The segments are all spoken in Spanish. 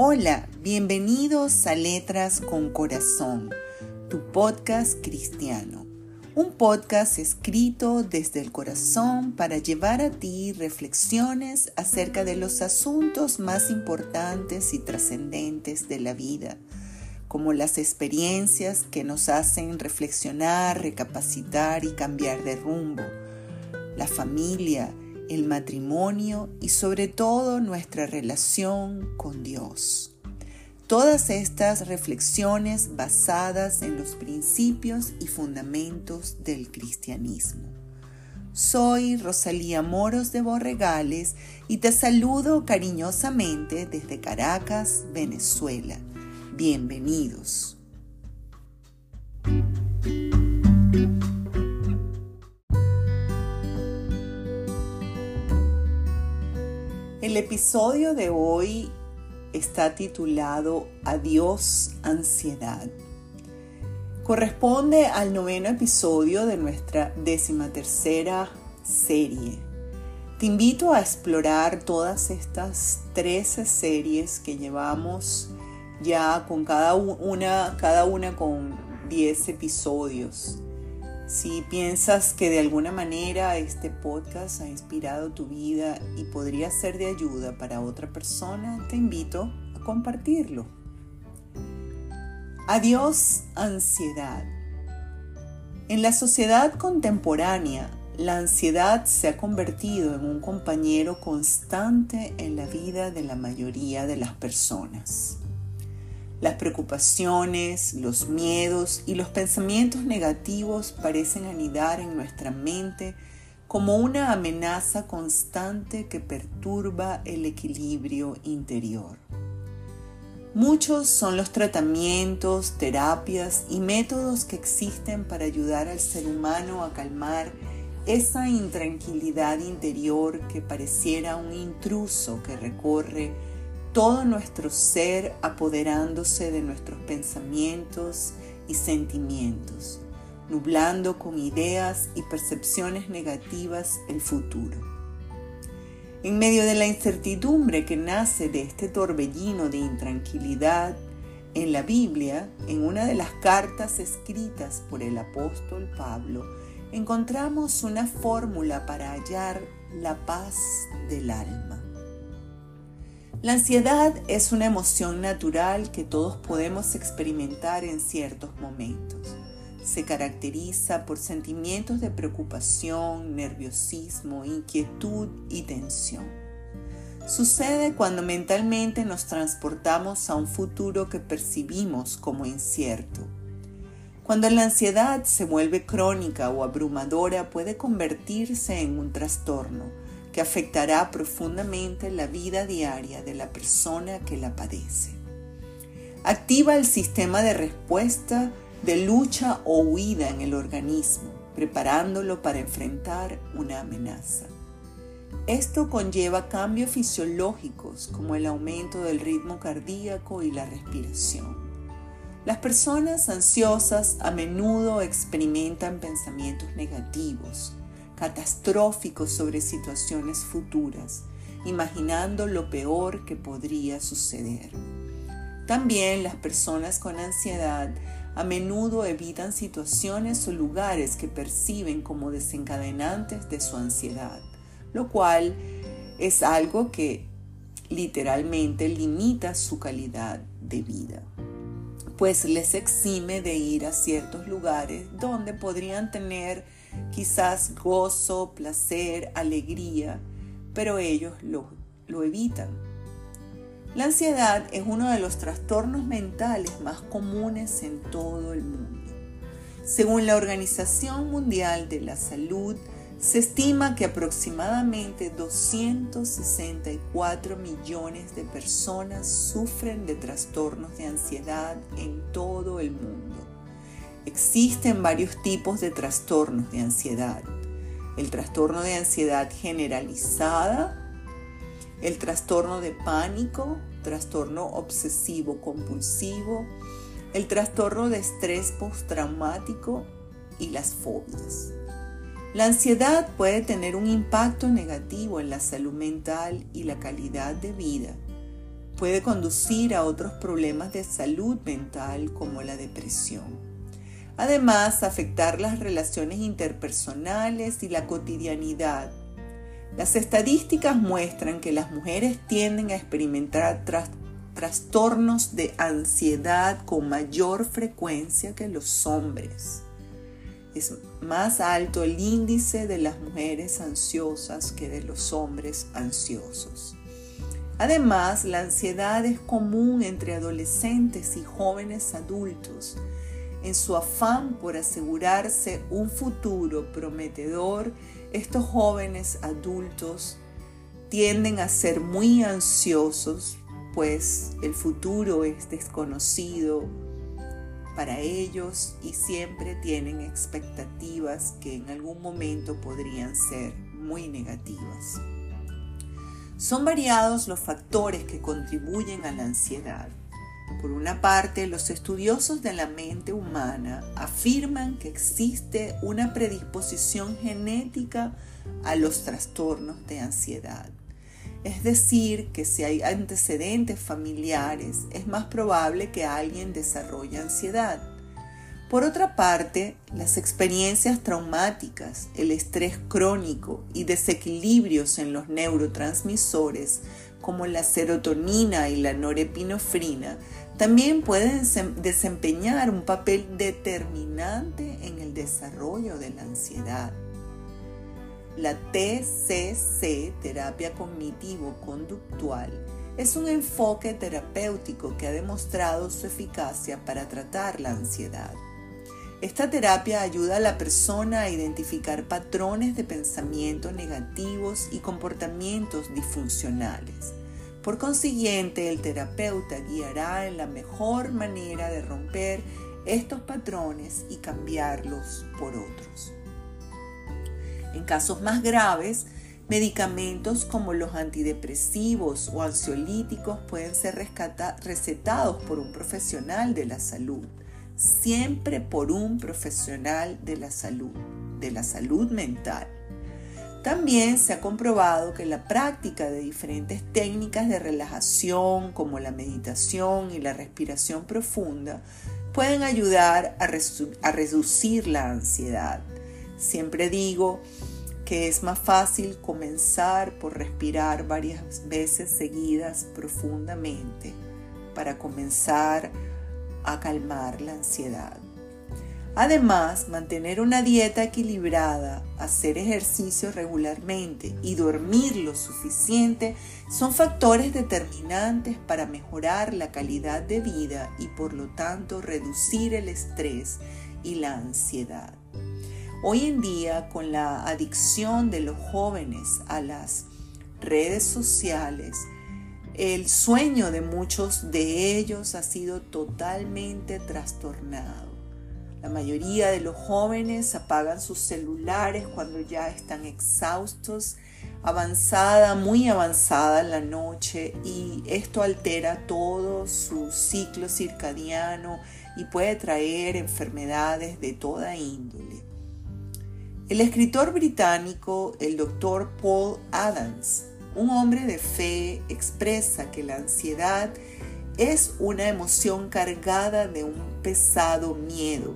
Hola, bienvenidos a Letras con Corazón, tu podcast cristiano. Un podcast escrito desde el corazón para llevar a ti reflexiones acerca de los asuntos más importantes y trascendentes de la vida, como las experiencias que nos hacen reflexionar, recapacitar y cambiar de rumbo, la familia, el matrimonio y sobre todo nuestra relación con Dios. Todas estas reflexiones basadas en los principios y fundamentos del cristianismo. Soy Rosalía Moros de Borregales y te saludo cariñosamente desde Caracas, Venezuela. Bienvenidos. El episodio de hoy está titulado Adiós ansiedad. Corresponde al noveno episodio de nuestra decimatercera serie. Te invito a explorar todas estas 13 series que llevamos ya con cada una, cada una con 10 episodios. Si piensas que de alguna manera este podcast ha inspirado tu vida y podría ser de ayuda para otra persona, te invito a compartirlo. Adiós ansiedad. En la sociedad contemporánea, la ansiedad se ha convertido en un compañero constante en la vida de la mayoría de las personas. Las preocupaciones, los miedos y los pensamientos negativos parecen anidar en nuestra mente como una amenaza constante que perturba el equilibrio interior. Muchos son los tratamientos, terapias y métodos que existen para ayudar al ser humano a calmar esa intranquilidad interior que pareciera un intruso que recorre todo nuestro ser apoderándose de nuestros pensamientos y sentimientos, nublando con ideas y percepciones negativas el futuro. En medio de la incertidumbre que nace de este torbellino de intranquilidad, en la Biblia, en una de las cartas escritas por el apóstol Pablo, encontramos una fórmula para hallar la paz del alma. La ansiedad es una emoción natural que todos podemos experimentar en ciertos momentos. Se caracteriza por sentimientos de preocupación, nerviosismo, inquietud y tensión. Sucede cuando mentalmente nos transportamos a un futuro que percibimos como incierto. Cuando la ansiedad se vuelve crónica o abrumadora puede convertirse en un trastorno que afectará profundamente la vida diaria de la persona que la padece. Activa el sistema de respuesta de lucha o huida en el organismo, preparándolo para enfrentar una amenaza. Esto conlleva cambios fisiológicos como el aumento del ritmo cardíaco y la respiración. Las personas ansiosas a menudo experimentan pensamientos negativos, catastróficos sobre situaciones futuras, imaginando lo peor que podría suceder. También las personas con ansiedad a menudo evitan situaciones o lugares que perciben como desencadenantes de su ansiedad, lo cual es algo que literalmente limita su calidad de vida, pues les exime de ir a ciertos lugares donde podrían tener quizás gozo, placer, alegría, pero ellos lo, lo evitan. La ansiedad es uno de los trastornos mentales más comunes en todo el mundo. Según la Organización Mundial de la Salud, se estima que aproximadamente 264 millones de personas sufren de trastornos de ansiedad en todo el mundo. Existen varios tipos de trastornos de ansiedad. El trastorno de ansiedad generalizada, el trastorno de pánico, trastorno obsesivo compulsivo, el trastorno de estrés postraumático y las fobias. La ansiedad puede tener un impacto negativo en la salud mental y la calidad de vida puede conducir a otros problemas de salud mental como la depresión. Además, afectar las relaciones interpersonales y la cotidianidad. Las estadísticas muestran que las mujeres tienden a experimentar trastornos de ansiedad con mayor frecuencia que los hombres. Es más alto el índice de las mujeres ansiosas que de los hombres ansiosos. Además, la ansiedad es común entre adolescentes y jóvenes adultos. En su afán por asegurarse un futuro prometedor, estos jóvenes adultos tienden a ser muy ansiosos, pues el futuro es desconocido, para ellos y siempre tienen expectativas que en algún momento podrían ser muy negativas. Son variados los factores que contribuyen a la ansiedad. Por una parte, los estudiosos de la mente humana afirman que existe una predisposición genética a los trastornos de ansiedad. Es decir, que si hay antecedentes familiares, es más probable que alguien desarrolle ansiedad. Por otra parte, las experiencias traumáticas, el estrés crónico y desequilibrios en los neurotransmisores como la serotonina y la norepinefrina también pueden desempeñar un papel determinante en el desarrollo de la ansiedad. La TCC, terapia cognitivo-conductual, es un enfoque terapéutico que ha demostrado su eficacia para tratar la ansiedad. Esta terapia ayuda a la persona a identificar patrones de pensamiento negativos y comportamientos disfuncionales. Por consiguiente, el terapeuta guiará en la mejor manera de romper estos patrones y cambiarlos por otros. En casos más graves, medicamentos como los antidepresivos o ansiolíticos pueden ser recetados por un profesional de la salud, siempre por un profesional de la salud, de la salud mental. También se ha comprobado que la práctica de diferentes técnicas de relajación como la meditación y la respiración profunda pueden ayudar a reducir la ansiedad Siempre digo que es más fácil comenzar por respirar varias veces seguidas profundamente para comenzar a calmar la ansiedad. Además, mantener una dieta equilibrada, hacer ejercicio regularmente y dormir lo suficiente son factores determinantes para mejorar la calidad de vida y por lo tanto reducir el estrés y la ansiedad. Hoy en día, con la adicción de los jóvenes a las redes sociales, el sueño de muchos de ellos ha sido totalmente trastornado. La mayoría de los jóvenes apagan sus celulares cuando ya están exhaustos, avanzada, muy avanzada la noche y esto altera todo su ciclo circadiano y puede traer enfermedades de toda índole. El escritor británico, el doctor Paul Adams, un hombre de fe, expresa que la ansiedad es una emoción cargada de un pesado miedo,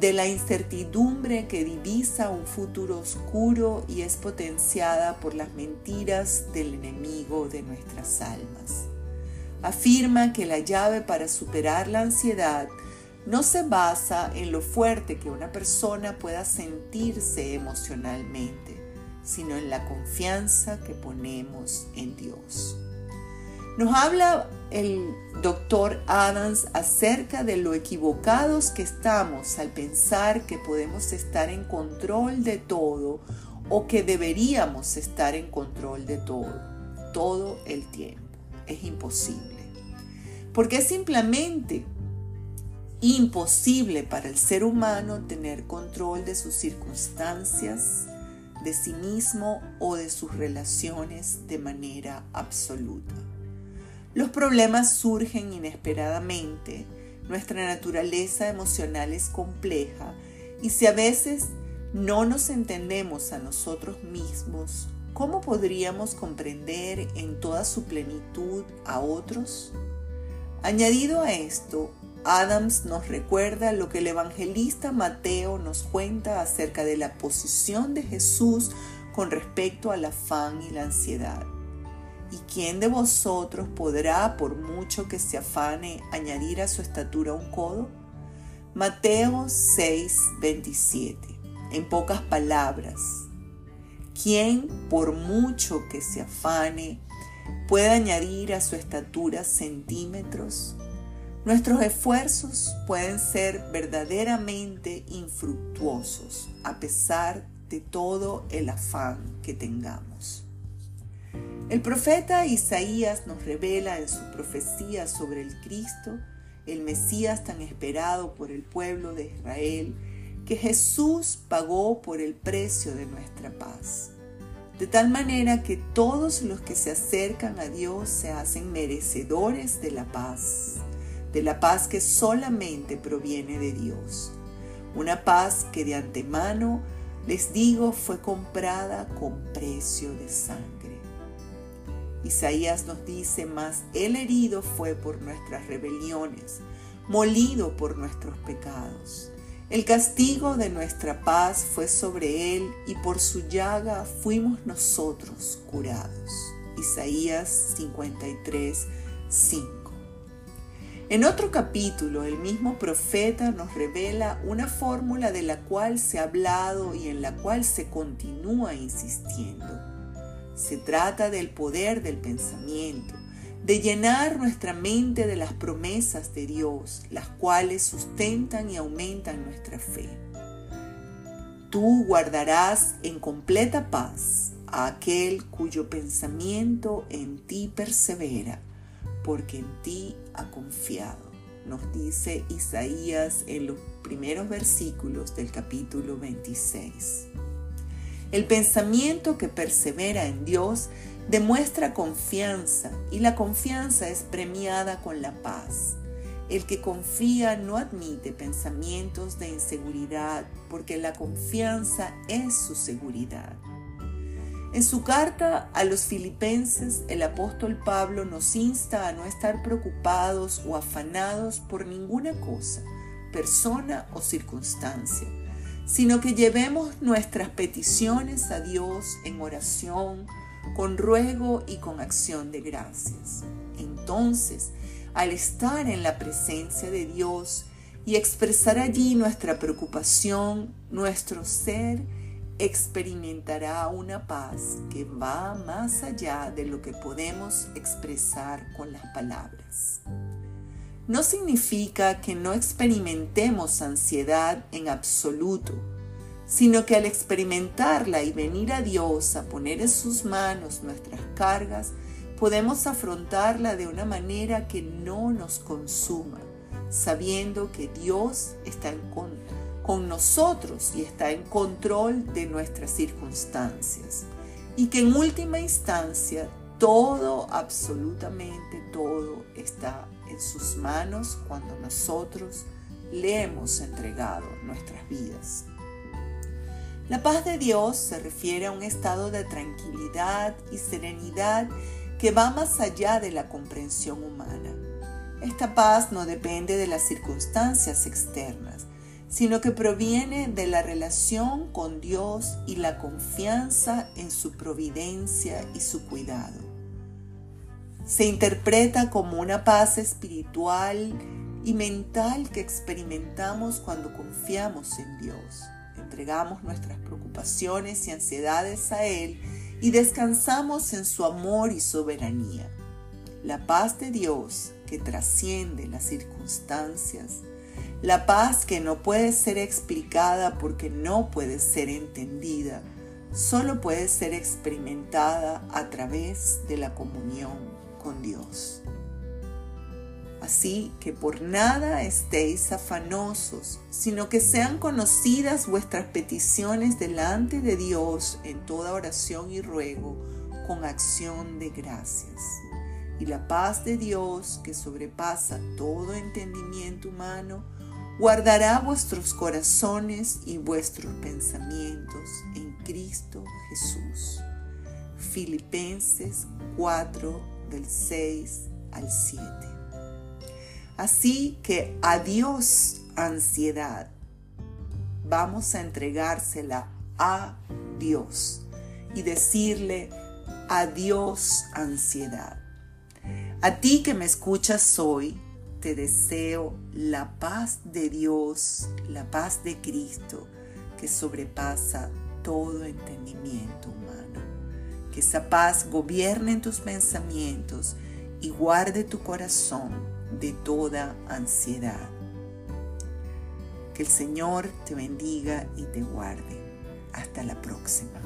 de la incertidumbre que divisa un futuro oscuro y es potenciada por las mentiras del enemigo de nuestras almas. Afirma que la llave para superar la ansiedad no se basa en lo fuerte que una persona pueda sentirse emocionalmente, sino en la confianza que ponemos en Dios. Nos habla el doctor Adams acerca de lo equivocados que estamos al pensar que podemos estar en control de todo o que deberíamos estar en control de todo, todo el tiempo. Es imposible. Porque es simplemente imposible para el ser humano tener control de sus circunstancias, de sí mismo o de sus relaciones de manera absoluta. Los problemas surgen inesperadamente, nuestra naturaleza emocional es compleja y si a veces no nos entendemos a nosotros mismos, ¿cómo podríamos comprender en toda su plenitud a otros? Añadido a esto, Adams nos recuerda lo que el evangelista Mateo nos cuenta acerca de la posición de Jesús con respecto al afán y la ansiedad. ¿Y quién de vosotros podrá, por mucho que se afane, añadir a su estatura un codo? Mateo 6, 27. En pocas palabras, ¿quién, por mucho que se afane, puede añadir a su estatura centímetros? Nuestros esfuerzos pueden ser verdaderamente infructuosos a pesar de todo el afán que tengamos. El profeta Isaías nos revela en su profecía sobre el Cristo, el Mesías tan esperado por el pueblo de Israel, que Jesús pagó por el precio de nuestra paz, de tal manera que todos los que se acercan a Dios se hacen merecedores de la paz, de la paz que solamente proviene de Dios, una paz que de antemano, les digo, fue comprada con precio de sangre. Isaías nos dice, más el herido fue por nuestras rebeliones, molido por nuestros pecados. El castigo de nuestra paz fue sobre él y por su llaga fuimos nosotros curados. Isaías 53, 5. En otro capítulo, el mismo profeta nos revela una fórmula de la cual se ha hablado y en la cual se continúa insistiendo. Se trata del poder del pensamiento, de llenar nuestra mente de las promesas de Dios, las cuales sustentan y aumentan nuestra fe. Tú guardarás en completa paz a aquel cuyo pensamiento en ti persevera, porque en ti ha confiado, nos dice Isaías en los primeros versículos del capítulo 26. El pensamiento que persevera en Dios demuestra confianza y la confianza es premiada con la paz. El que confía no admite pensamientos de inseguridad porque la confianza es su seguridad. En su carta a los filipenses, el apóstol Pablo nos insta a no estar preocupados o afanados por ninguna cosa, persona o circunstancia sino que llevemos nuestras peticiones a Dios en oración, con ruego y con acción de gracias. Entonces, al estar en la presencia de Dios y expresar allí nuestra preocupación, nuestro ser experimentará una paz que va más allá de lo que podemos expresar con las palabras. No significa que no experimentemos ansiedad en absoluto, sino que al experimentarla y venir a Dios a poner en sus manos nuestras cargas, podemos afrontarla de una manera que no nos consuma, sabiendo que Dios está con, con nosotros y está en control de nuestras circunstancias y que en última instancia todo, absolutamente todo está en sus manos cuando nosotros le hemos entregado nuestras vidas. La paz de Dios se refiere a un estado de tranquilidad y serenidad que va más allá de la comprensión humana. Esta paz no depende de las circunstancias externas, sino que proviene de la relación con Dios y la confianza en su providencia y su cuidado se interpreta como una paz espiritual y mental que experimentamos cuando confiamos en Dios. Entregamos nuestras preocupaciones y ansiedades a Él y descansamos en su amor y soberanía. La paz de Dios que trasciende las circunstancias, la paz que no puede ser explicada porque no puede ser entendida, solo puede ser experimentada a través de la comunión con Dios. Así que por nada estéis afanosos, sino que sean conocidas vuestras peticiones delante de Dios en toda oración y ruego con acción de gracias. Y la paz de Dios, que sobrepasa todo entendimiento humano, guardará vuestros corazones y vuestros pensamientos en Cristo Jesús. Filipenses 4 del 6 al 7. Así que adiós ansiedad. Vamos a entregársela a Dios y decirle adiós ansiedad. A ti que me escuchas hoy, te deseo la paz de Dios, la paz de Cristo, que sobrepasa todo entendimiento humano. Que esa paz gobierne en tus pensamientos y guarde tu corazón de toda ansiedad. Que el Señor te bendiga y te guarde. Hasta la próxima.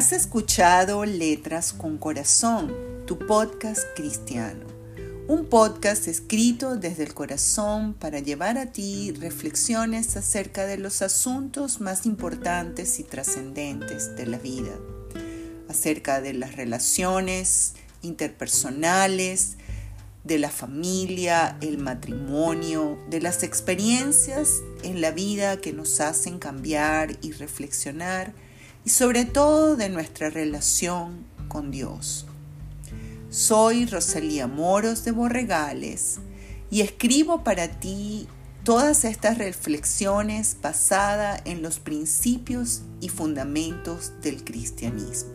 Has escuchado Letras con Corazón, tu podcast cristiano. Un podcast escrito desde el corazón para llevar a ti reflexiones acerca de los asuntos más importantes y trascendentes de la vida, acerca de las relaciones interpersonales, de la familia, el matrimonio, de las experiencias en la vida que nos hacen cambiar y reflexionar y sobre todo de nuestra relación con Dios. Soy Rosalía Moros de Borregales y escribo para ti todas estas reflexiones basadas en los principios y fundamentos del cristianismo.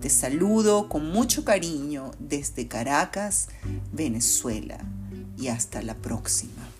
Te saludo con mucho cariño desde Caracas, Venezuela, y hasta la próxima.